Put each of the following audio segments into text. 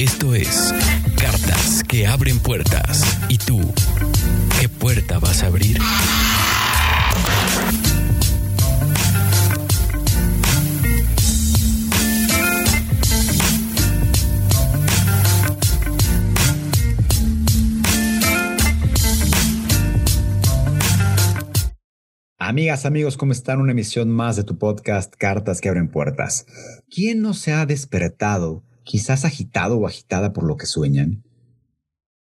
Esto es Cartas que abren puertas. ¿Y tú? ¿Qué puerta vas a abrir? Amigas, amigos, ¿cómo están? Una emisión más de tu podcast Cartas que abren puertas. ¿Quién no se ha despertado, quizás agitado o agitada por lo que sueñan?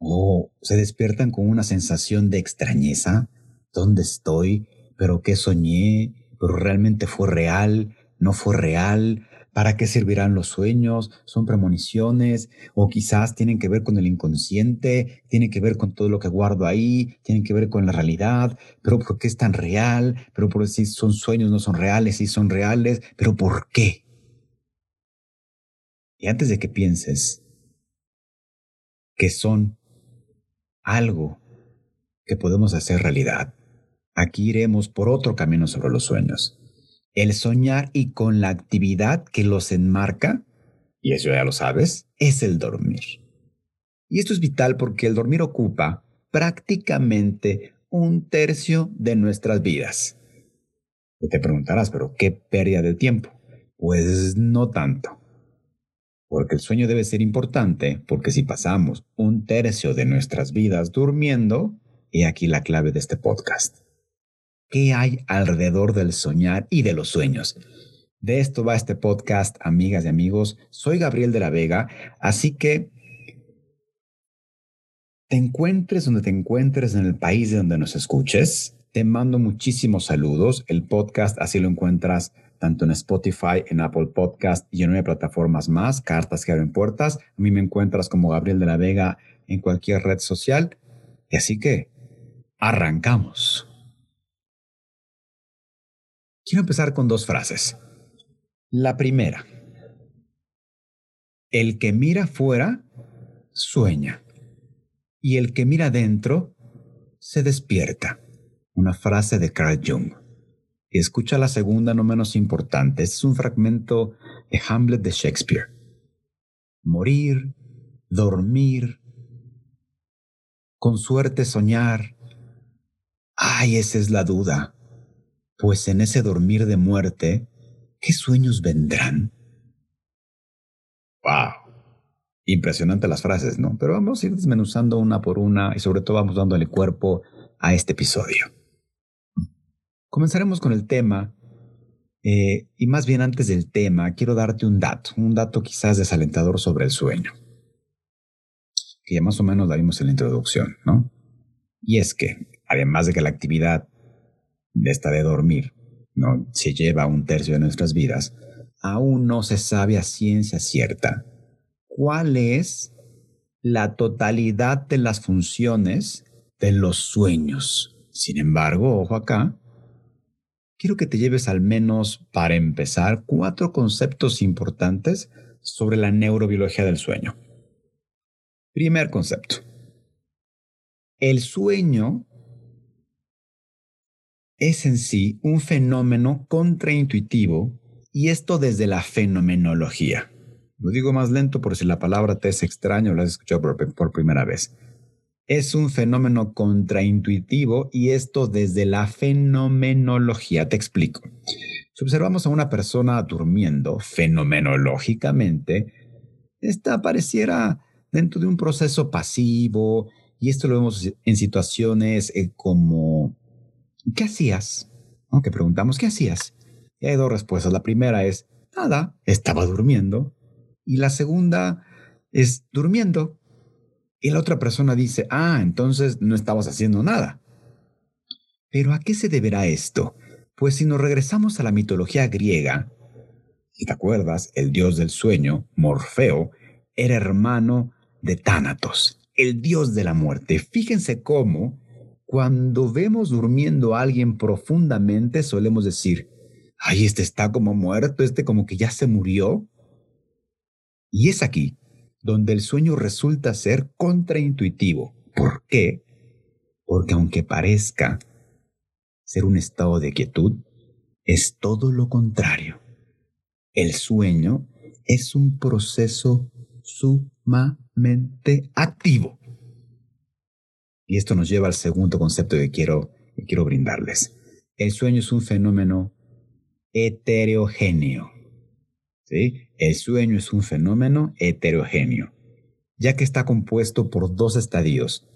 ¿O se despiertan con una sensación de extrañeza? ¿Dónde estoy? ¿Pero qué soñé? ¿Pero realmente fue real? ¿No fue real? ¿Para qué servirán los sueños? ¿Son premoniciones? ¿O quizás tienen que ver con el inconsciente? ¿Tienen que ver con todo lo que guardo ahí? ¿Tienen que ver con la realidad? ¿Pero por qué es tan real? ¿Pero por si son sueños no son reales? ¿Si son reales? ¿Pero por qué? Y antes de que pienses que son algo que podemos hacer realidad, aquí iremos por otro camino sobre los sueños el soñar y con la actividad que los enmarca, y eso ya lo sabes, es el dormir. Y esto es vital porque el dormir ocupa prácticamente un tercio de nuestras vidas. Y te preguntarás, pero ¿qué pérdida de tiempo? Pues no tanto. Porque el sueño debe ser importante, porque si pasamos un tercio de nuestras vidas durmiendo, he aquí la clave de este podcast qué hay alrededor del soñar y de los sueños. De esto va este podcast, amigas y amigos. Soy Gabriel de la Vega, así que te encuentres donde te encuentres en el país de donde nos escuches. Te mando muchísimos saludos. El podcast así lo encuentras tanto en Spotify, en Apple Podcast y en nueve plataformas más, cartas que abren puertas. A mí me encuentras como Gabriel de la Vega en cualquier red social. Y así que, arrancamos. Quiero empezar con dos frases. La primera, el que mira fuera sueña y el que mira dentro se despierta. Una frase de Carl Jung. Escucha la segunda no menos importante. Este es un fragmento de Hamlet de Shakespeare. Morir, dormir, con suerte soñar. Ay, esa es la duda pues en ese dormir de muerte, ¿qué sueños vendrán? ¡Wow! Impresionante las frases, ¿no? Pero vamos a ir desmenuzando una por una y sobre todo vamos dándole cuerpo a este episodio. Comenzaremos con el tema eh, y más bien antes del tema, quiero darte un dato, un dato quizás desalentador sobre el sueño, que ya más o menos la vimos en la introducción, ¿no? Y es que, además de que la actividad de esta de dormir, se lleva un tercio de nuestras vidas, aún no se sabe a ciencia cierta cuál es la totalidad de las funciones de los sueños. Sin embargo, ojo acá, quiero que te lleves al menos, para empezar, cuatro conceptos importantes sobre la neurobiología del sueño. Primer concepto. El sueño es en sí un fenómeno contraintuitivo y esto desde la fenomenología. Lo digo más lento por si la palabra te es extraña o la has escuchado por, primera vez. Es un fenómeno contraintuitivo y esto desde la fenomenología. Te explico. Si observamos a una persona durmiendo fenomenológicamente, esta pareciera dentro de un proceso pasivo y esto lo vemos en situaciones eh, como ¿qué hacías? Aunque preguntamos, ¿qué hacías? Y hay dos respuestas. La primera es, nada, estaba durmiendo. Y la segunda es, durmiendo. Y la otra persona dice, ah, entonces no estabas haciendo nada. Pero ¿a qué se deberá esto? Pues si nos regresamos a la mitología griega, si te acuerdas, el dios del sueño, Morfeo, era hermano de Tánatos, el dios de la muerte. Fíjense cómo cuando vemos durmiendo a alguien profundamente solemos decir, ay, este está como muerto, este como que ya se murió. Y es aquí donde el sueño resulta ser contraintuitivo. ¿Por qué? Porque aunque parezca ser un estado de quietud, es todo lo contrario. El sueño es un proceso sumamente activo. Y esto nos lleva al segundo concepto que quiero, quiero brindarles. El sueño es un fenómeno heterogéneo. El sueño es un fenómeno heterogéneo, ya que está compuesto por dos estadios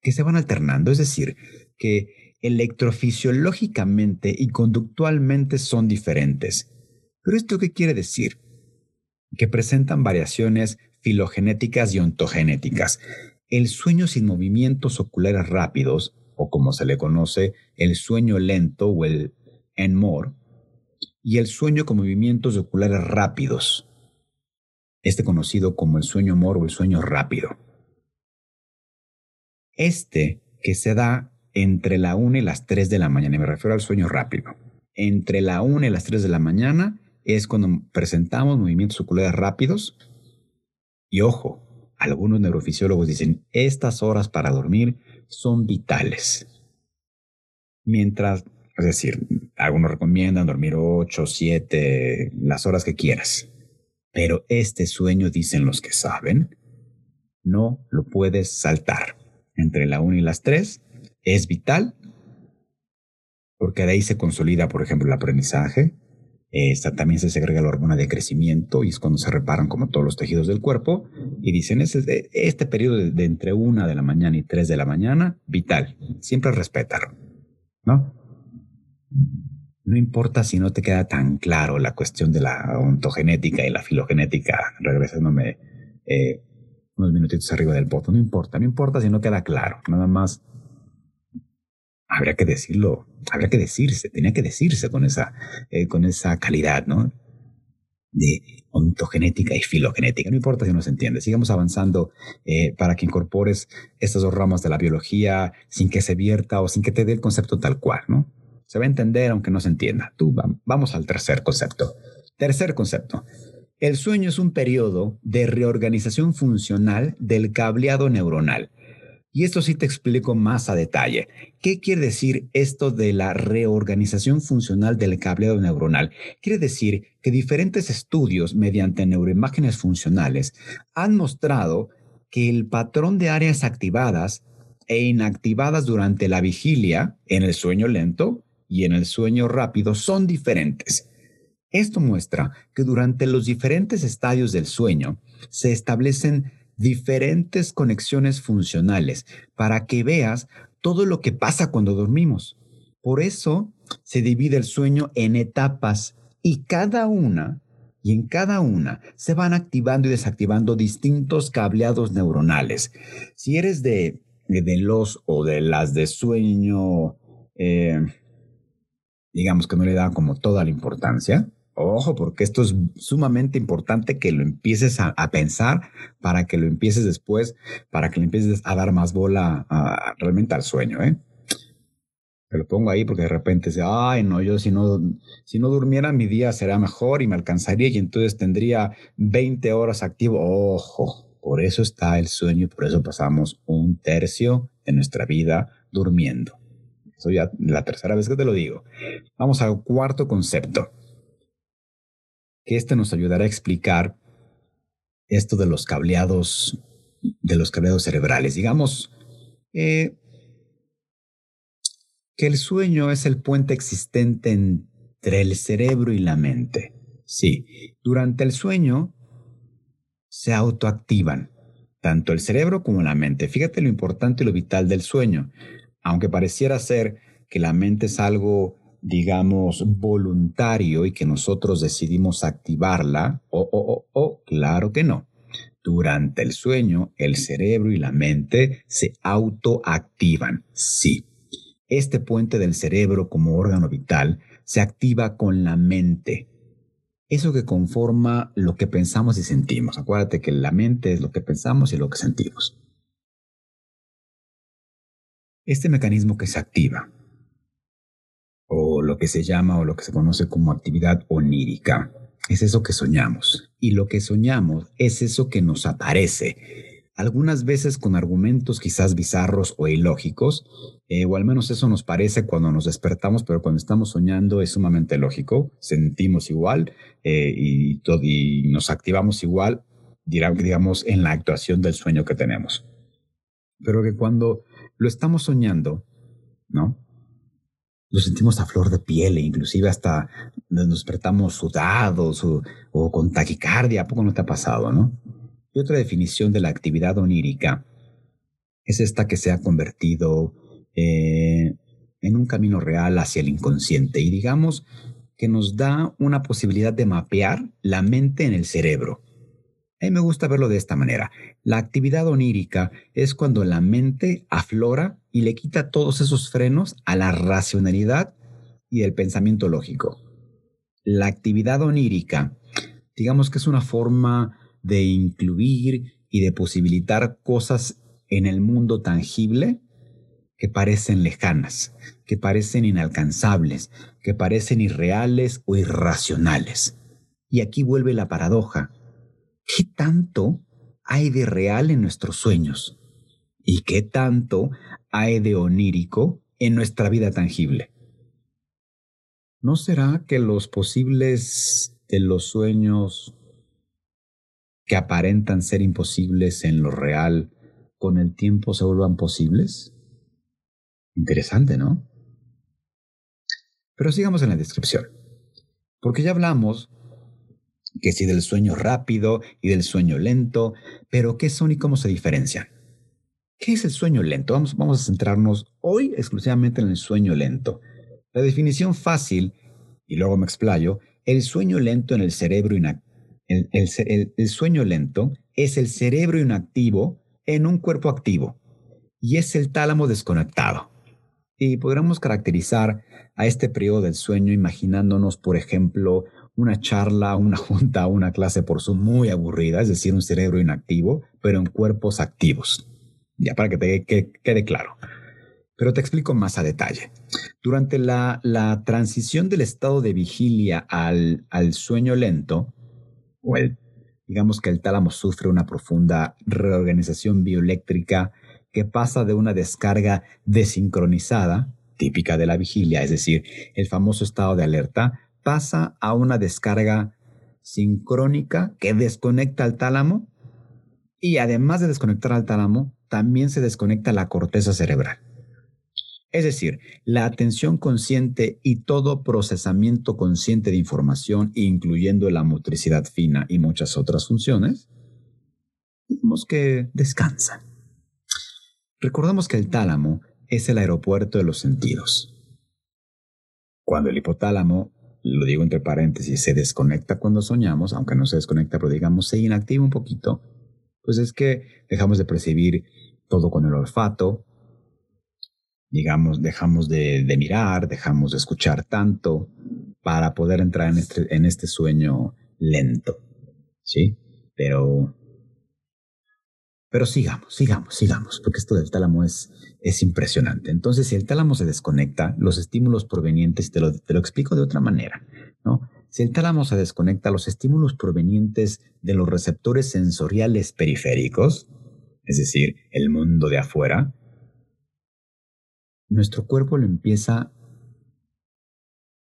que se van alternando, es decir, que electrofisiológicamente y conductualmente son diferentes. ¿Pero esto qué quiere decir? Que presentan variaciones filogenéticas y ontogenéticas. El sueño sin movimientos oculares rápidos, o como se le conoce, el sueño lento o el NMOR, y el sueño con movimientos oculares rápidos, este conocido como el sueño MOR o el sueño rápido. Este que se da entre la 1 y las 3 de la mañana, me refiero al sueño rápido. Entre la 1 y las 3 de la mañana es cuando presentamos movimientos oculares rápidos. Y ojo, algunos neurofisiólogos dicen, estas horas para dormir son vitales. Mientras, es decir, algunos recomiendan dormir 8, 7, las horas que quieras. Pero este sueño, dicen los que saben, no lo puedes saltar. Entre la 1 y las 3 es vital porque de ahí se consolida, por ejemplo, el aprendizaje, esta, también se segrega la hormona de crecimiento y es cuando se reparan como todos los tejidos del cuerpo. Y dicen, este, este periodo de, entre una de la mañana y tres de la mañana, vital. Siempre respetar, ¿no? No importa si no te queda tan claro la cuestión de la ontogenética y la filogenética, regresándome eh, unos minutitos arriba del voto, no importa, no importa si no queda claro, nada más habría que decirlo, habría que decirse, tenía que decirse con esa, eh, con esa calidad, ¿no? De ontogenética y filogenética. No importa si no se entiende. Sigamos avanzando eh, para que incorpores estas dos ramas de la biología sin que se vierta o sin que te dé el concepto tal cual, ¿no? Se va a entender aunque no se entienda. Tú, vamos al tercer concepto. Tercer concepto. El sueño es un periodo de reorganización funcional del cableado neuronal y esto sí te explico más a detalle. ¿Qué quiere decir esto de la reorganización funcional del cableado neuronal? Quiere decir que diferentes estudios mediante neuroimágenes funcionales han mostrado que el patrón de áreas activadas e inactivadas durante la vigilia, en el sueño lento y en el sueño rápido, son diferentes. Esto muestra que durante los diferentes estadios del sueño se establecen diferentes conexiones funcionales para que veas todo lo que pasa cuando dormimos. Por eso se divide el sueño en etapas y cada una, y en cada una se van activando y desactivando distintos cableados neuronales. Si eres de, de, los o de las de sueño, eh, digamos que no le da como toda la importancia, Ojo, porque esto es sumamente importante que lo empieces a, pensar para que lo empieces después, para que le empieces a dar más bola realmente al sueño, ¿eh? Te lo pongo ahí porque de repente dice, ay, no, yo si no, si no durmiera mi día será mejor y me alcanzaría y entonces tendría 20 horas activo. Ojo, por eso está el sueño y por eso pasamos un tercio de nuestra vida durmiendo. Eso ya la tercera vez que te lo digo. Vamos al cuarto concepto que este nos ayudará a explicar esto de los cableados, de los cableados cerebrales. Digamos eh, que el sueño es el puente existente entre el cerebro y la mente. Sí, durante el sueño se autoactivan tanto el cerebro como la mente. Fíjate lo importante y lo vital del sueño. Aunque pareciera ser que la mente es algo digamos, voluntario y que nosotros decidimos activarla, o, o, o, claro que no. Durante el sueño, el cerebro y la mente se autoactivan, sí. Este puente del cerebro como órgano vital se activa con la mente. Eso que conforma lo que pensamos y sentimos. Acuérdate que la mente es lo que pensamos y lo que sentimos. Este mecanismo que se activa, o lo que se llama o lo que se conoce como actividad onírica, es eso que soñamos. Y lo que soñamos es eso que nos aparece. Algunas veces con argumentos quizás bizarros o ilógicos, eh, o al menos eso nos parece cuando nos despertamos, pero cuando estamos soñando es sumamente lógico, sentimos igual eh, y, y nos activamos igual, digamos, en la actuación del sueño que tenemos. Pero que cuando lo estamos soñando, ¿no? lo sentimos a flor de piel e inclusive hasta nos despertamos sudados o, con taquicardia. ¿A poco no te ha pasado, no? Y otra definición de la actividad onírica es esta que se ha convertido eh, en un camino real hacia el inconsciente y digamos que nos da una posibilidad de mapear la mente en el cerebro. A mí me gusta verlo de esta manera. La actividad onírica es cuando la mente aflora y le quita todos esos frenos a la racionalidad y el pensamiento lógico. La actividad onírica, digamos que es una forma de incluir y de posibilitar cosas en el mundo tangible que parecen lejanas, que parecen inalcanzables, que parecen irreales o irracionales. Y aquí vuelve la paradoja ¿Qué tanto hay de real en nuestros sueños? ¿Y qué tanto hay de onírico en nuestra vida tangible? ¿No será que los posibles de los sueños que aparentan ser imposibles en lo real con el tiempo se vuelvan posibles? Interesante, ¿no? Pero sigamos en la descripción. Porque ya hablamos que si del sueño rápido y del sueño lento, pero ¿qué son y cómo se diferencian? ¿Qué es el sueño lento? Vamos, vamos a centrarnos hoy exclusivamente en el sueño lento. La definición fácil, y luego me explayo, el sueño lento en el cerebro inactivo. el sueño lento es el cerebro inactivo en un cuerpo activo y es el tálamo desconectado. Y podríamos caracterizar a este periodo del sueño imaginándonos, por ejemplo, una charla, una junta, una clase por Zoom muy aburrida, es decir, un cerebro inactivo, pero en cuerpos activos. Ya para que te quede claro. Pero te explico más a detalle. Durante la, la transición del estado de vigilia al, al sueño lento, o el, digamos que el tálamo sufre una profunda reorganización bioeléctrica que pasa de una descarga desincronizada, típica de la vigilia, es decir, el famoso estado de alerta, pasa a una descarga sincrónica que desconecta al tálamo y además de desconectar al tálamo, también se desconecta la corteza cerebral. Es decir, la atención consciente y todo procesamiento consciente de información, incluyendo la motricidad fina y muchas otras funciones, digamos que descansan. Recordemos que el tálamo es el aeropuerto de los sentidos. Cuando el hipotálamo lo digo entre paréntesis, se desconecta cuando soñamos, aunque no se desconecta, pero digamos se inactiva un poquito, pues es que dejamos de percibir todo con el olfato, digamos, dejamos de, mirar, dejamos de escuchar tanto para poder entrar en este, en este sueño lento, ¿sí? Pero pero sigamos, sigamos, sigamos, porque esto del tálamo es, es impresionante. Entonces, si el tálamo se desconecta, los estímulos provenientes, te lo, te lo explico de otra manera, ¿no? Si el tálamo se desconecta, los estímulos provenientes de los receptores sensoriales periféricos, es decir, el mundo de afuera, nuestro cuerpo lo empieza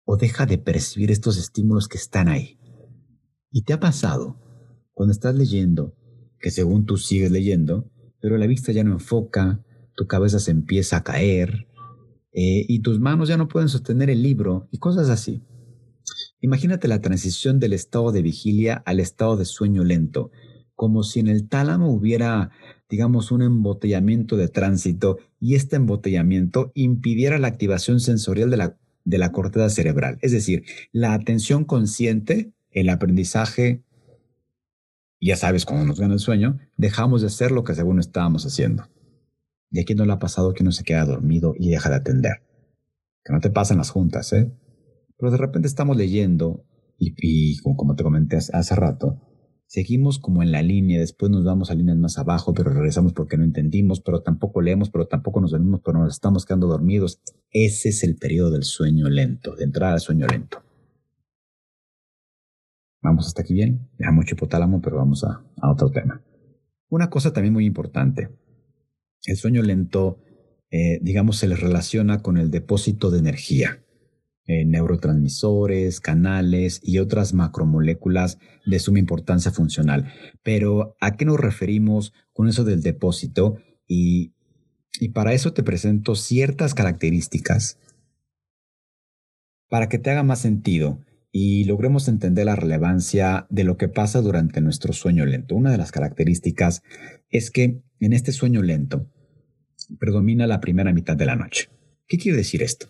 o deja de percibir estos estímulos que están ahí. ¿Y te ha pasado cuando estás leyendo que según tú sigues leyendo, pero la vista ya no enfoca, tu cabeza se empieza a caer eh, y tus manos ya no pueden sostener el libro y cosas así. Imagínate la transición del estado de vigilia al estado de sueño lento, como si en el tálamo hubiera, digamos, un embotellamiento de tránsito y este embotellamiento impidiera la activación sensorial de la, de la corteza cerebral, es decir, la atención consciente, el aprendizaje ya sabes, cuando nos gana el sueño, dejamos de hacer lo que según estábamos haciendo. Y aquí no le ha pasado que uno se queda dormido y deja de atender. Que no te pasan las juntas, ¿eh? Pero de repente estamos leyendo y, como te comenté hace rato, seguimos como en la línea, después nos vamos a líneas más abajo, pero regresamos porque no entendimos, pero tampoco leemos, pero tampoco nos dormimos, pero nos estamos quedando dormidos. Ese es el periodo del sueño lento, de entrada al sueño lento. Vamos hasta aquí bien, deja mucho hipotálamo, pero vamos a, otro tema. Una cosa también muy importante, el sueño lento, eh, digamos, se le relaciona con el depósito de energía. Eh, neurotransmisores, canales y otras macromoléculas de suma importancia funcional. Pero, ¿a qué nos referimos con eso del depósito? Y, y para eso te presento ciertas características para que te haga más sentido y logremos entender la relevancia de lo que pasa durante nuestro sueño lento. Una de las características es que en este sueño lento predomina la primera mitad de la noche. ¿Qué quiere decir esto?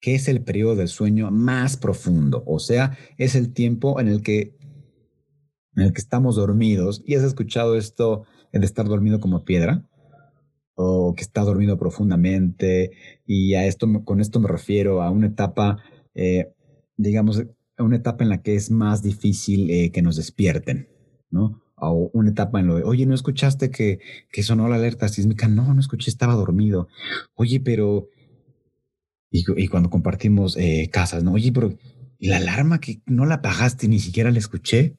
que es el periodo del sueño más profundo, o sea, es el tiempo en el que en el que estamos dormidos. ¿Y has escuchado esto de estar dormido como piedra? O que está dormido profundamente. Y a esto, con esto me refiero a una etapa, eh, digamos, a una etapa en la que es más difícil eh, que nos despierten, ¿no? O una etapa en lo de, oye, ¿no escuchaste que, que sonó la alerta sísmica? No, no escuché, estaba dormido. Oye, pero y, cuando compartimos eh, casas, ¿no? Oye, pero ¿y la alarma que no la apagaste ni siquiera la escuché?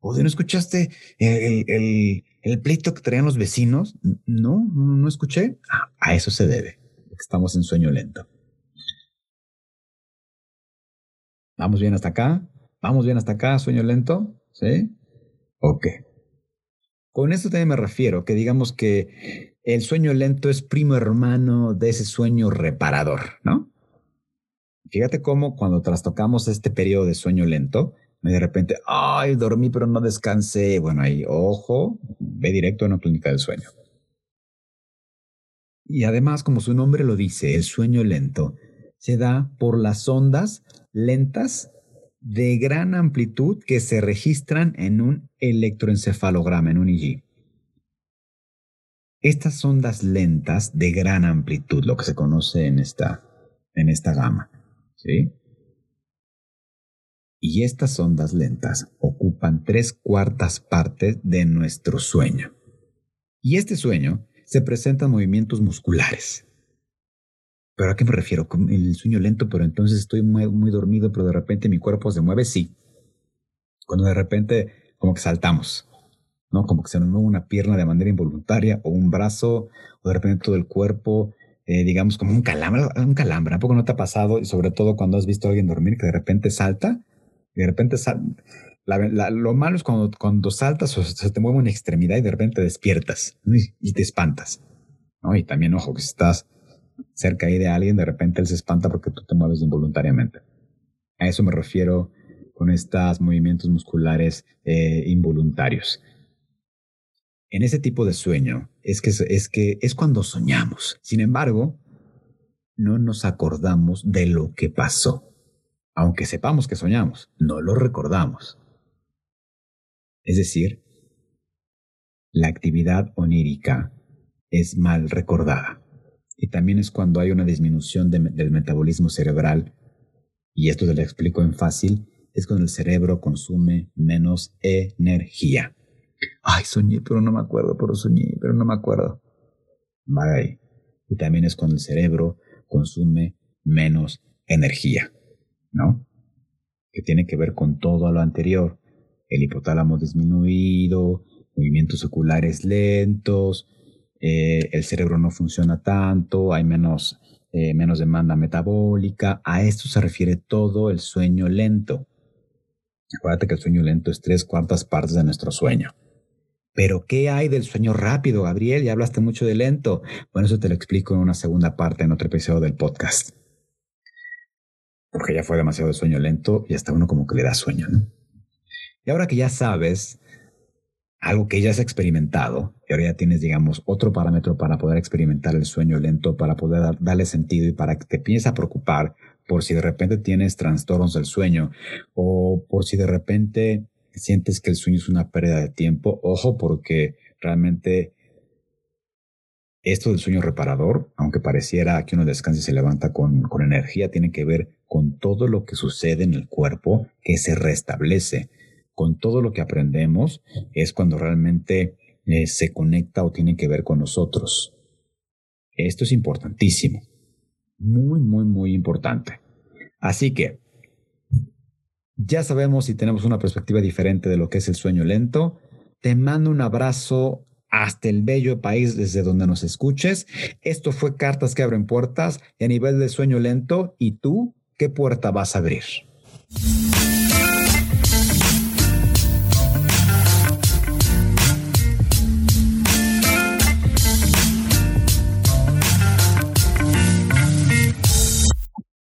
¿O no escuchaste el, el, el, pleito que traían los vecinos? No, no, escuché. Ah, a eso se debe. Estamos en sueño lento. ¿Vamos bien hasta acá? ¿Vamos bien hasta acá, sueño lento? ¿Sí? Ok. Con esto también me refiero, que digamos que el sueño lento es primo hermano de ese sueño reparador, ¿no? Fíjate cómo cuando trastocamos este periodo de sueño lento, de repente, ay, dormí pero no descansé. Bueno, ahí, ojo, ve directo a una clínica del sueño. Y además, como su nombre lo dice, el sueño lento se da por las ondas lentas de gran amplitud que se registran en un electroencefalograma, en un EEG. Estas ondas lentas de gran amplitud, lo que se conoce en esta, en esta gama, ¿sí? Y estas ondas lentas ocupan tres cuartas partes de nuestro sueño. Y este sueño se presenta en movimientos musculares, ¿Pero a qué me refiero? Con el sueño lento, pero entonces estoy muy, muy dormido, pero de repente mi cuerpo se mueve, sí. Cuando de repente como que saltamos, ¿no? Como que se mueve una pierna de manera involuntaria o un brazo o de repente todo el cuerpo, eh, digamos como un calambre, un calambre, ¿a poco no te ha pasado? Y sobre todo cuando has visto a alguien dormir que de repente salta, y de repente lo malo es cuando, cuando saltas o se te mueve una extremidad y de repente despiertas y, y te espantas, ¿no? Y también, ojo, que si estás cerca ahí de alguien, de repente él se espanta porque tú te mueves involuntariamente. A eso me refiero con estos movimientos musculares eh, involuntarios. En ese tipo de sueño es que, es que es cuando soñamos. Sin embargo, no nos acordamos de lo que pasó. Aunque sepamos que soñamos, no lo recordamos. Es decir, la actividad onírica es mal recordada y también es cuando hay una disminución del metabolismo cerebral, y esto te lo explico en fácil, es cuando el cerebro consume menos energía. Ay, soñé, pero no me acuerdo, pero soñé, pero no me acuerdo. Vale. Y también es cuando el cerebro consume menos energía, ¿no? Que tiene que ver con todo lo anterior. El hipotálamo disminuido, movimientos oculares lentos, eh, el cerebro no funciona tanto, hay menos, eh, menos demanda metabólica. A esto se refiere todo el sueño lento. Acuérdate que el sueño lento es tres cuartas partes de nuestro sueño. Pero, ¿qué hay del sueño rápido, Gabriel? Ya hablaste mucho de lento. Bueno, eso te lo explico en una segunda parte, en otro episodio del podcast. Porque ya fue demasiado de sueño lento y hasta uno como que le da sueño, ¿no? Y ahora que ya sabes algo que ya has experimentado y ahora ya tienes, digamos, otro parámetro para poder experimentar el sueño lento, para poder darle sentido y para que te empieces a preocupar por si de repente tienes trastornos del sueño o por si de repente sientes que el sueño es una pérdida de tiempo. Ojo, porque realmente esto del sueño reparador, aunque pareciera que uno descansa y se levanta con, con energía, tiene que ver con todo lo que sucede en el cuerpo que se restablece con todo lo que aprendemos, es cuando realmente eh, se conecta o tiene que ver con nosotros. Esto es importantísimo. Muy, muy, muy importante. Así que ya sabemos si tenemos una perspectiva diferente de lo que es el sueño lento. Te mando un abrazo hasta el bello país desde donde nos escuches. Esto fue Cartas que abren puertas y a nivel de sueño lento. ¿Y tú qué puerta vas a abrir?